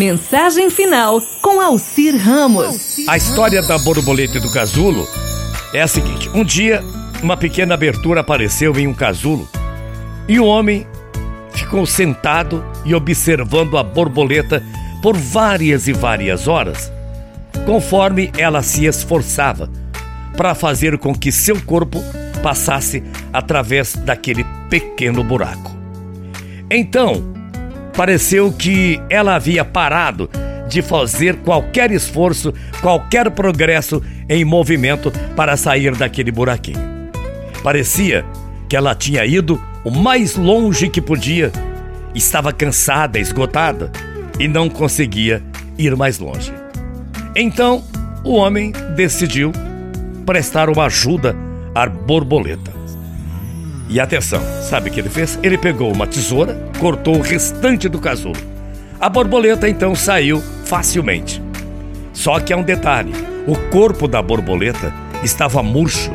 Mensagem final com Alcir Ramos. A história da borboleta do casulo é a seguinte: um dia, uma pequena abertura apareceu em um casulo e o homem ficou sentado e observando a borboleta por várias e várias horas, conforme ela se esforçava para fazer com que seu corpo passasse através daquele pequeno buraco. Então, pareceu que ela havia parado de fazer qualquer esforço, qualquer progresso em movimento para sair daquele buraquinho. Parecia que ela tinha ido o mais longe que podia, estava cansada, esgotada e não conseguia ir mais longe. Então, o homem decidiu prestar uma ajuda à borboleta. E atenção, sabe o que ele fez? Ele pegou uma tesoura, cortou o restante do casulo. A borboleta então saiu facilmente. Só que há um detalhe: o corpo da borboleta estava murcho,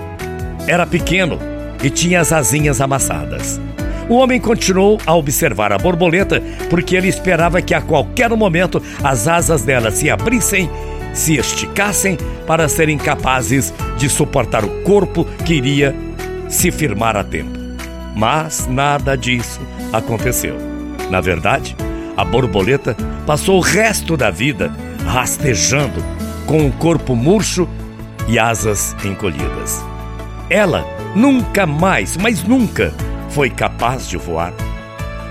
era pequeno e tinha as asinhas amassadas. O homem continuou a observar a borboleta porque ele esperava que a qualquer momento as asas dela se abrissem, se esticassem para serem capazes de suportar o corpo que iria se firmar a tempo. Mas nada disso aconteceu. Na verdade, a borboleta passou o resto da vida rastejando, com o corpo murcho e asas encolhidas. Ela nunca mais, mas nunca, foi capaz de voar.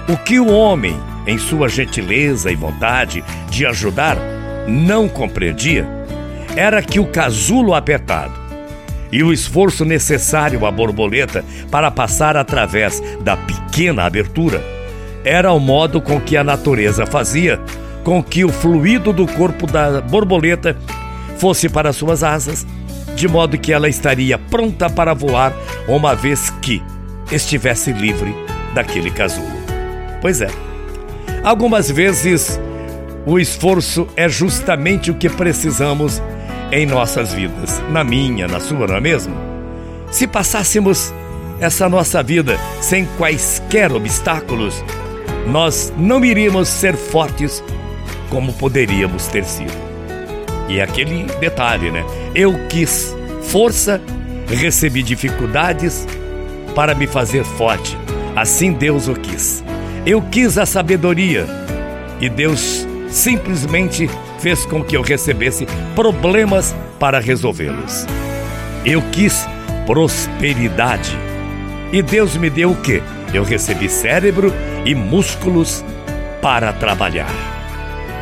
O que o homem, em sua gentileza e vontade de ajudar, não compreendia era que o casulo apertado e o esforço necessário à borboleta para passar através da pequena abertura era o modo com que a natureza fazia com que o fluido do corpo da borboleta fosse para suas asas, de modo que ela estaria pronta para voar uma vez que estivesse livre daquele casulo. Pois é. Algumas vezes o esforço é justamente o que precisamos em nossas vidas, na minha, na sua, não é mesmo? Se passássemos essa nossa vida sem quaisquer obstáculos, nós não iríamos ser fortes como poderíamos ter sido. E aquele detalhe, né? Eu quis força, recebi dificuldades para me fazer forte. Assim Deus o quis. Eu quis a sabedoria e Deus simplesmente fez com que eu recebesse problemas para resolvê-los. Eu quis prosperidade. E Deus me deu o quê? Eu recebi cérebro e músculos para trabalhar.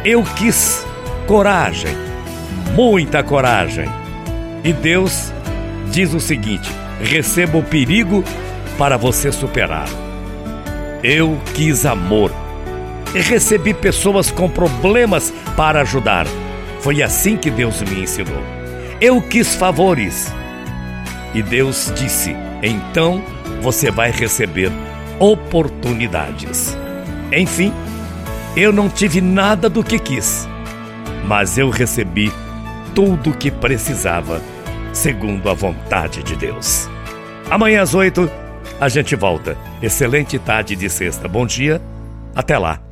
Eu quis coragem, muita coragem. E Deus diz o seguinte: receba o perigo para você superar. Eu quis amor e recebi pessoas com problemas para ajudar. Foi assim que Deus me ensinou. Eu quis favores. E Deus disse: então você vai receber oportunidades. Enfim, eu não tive nada do que quis, mas eu recebi tudo o que precisava, segundo a vontade de Deus. Amanhã às oito, a gente volta. Excelente tarde de sexta. Bom dia. Até lá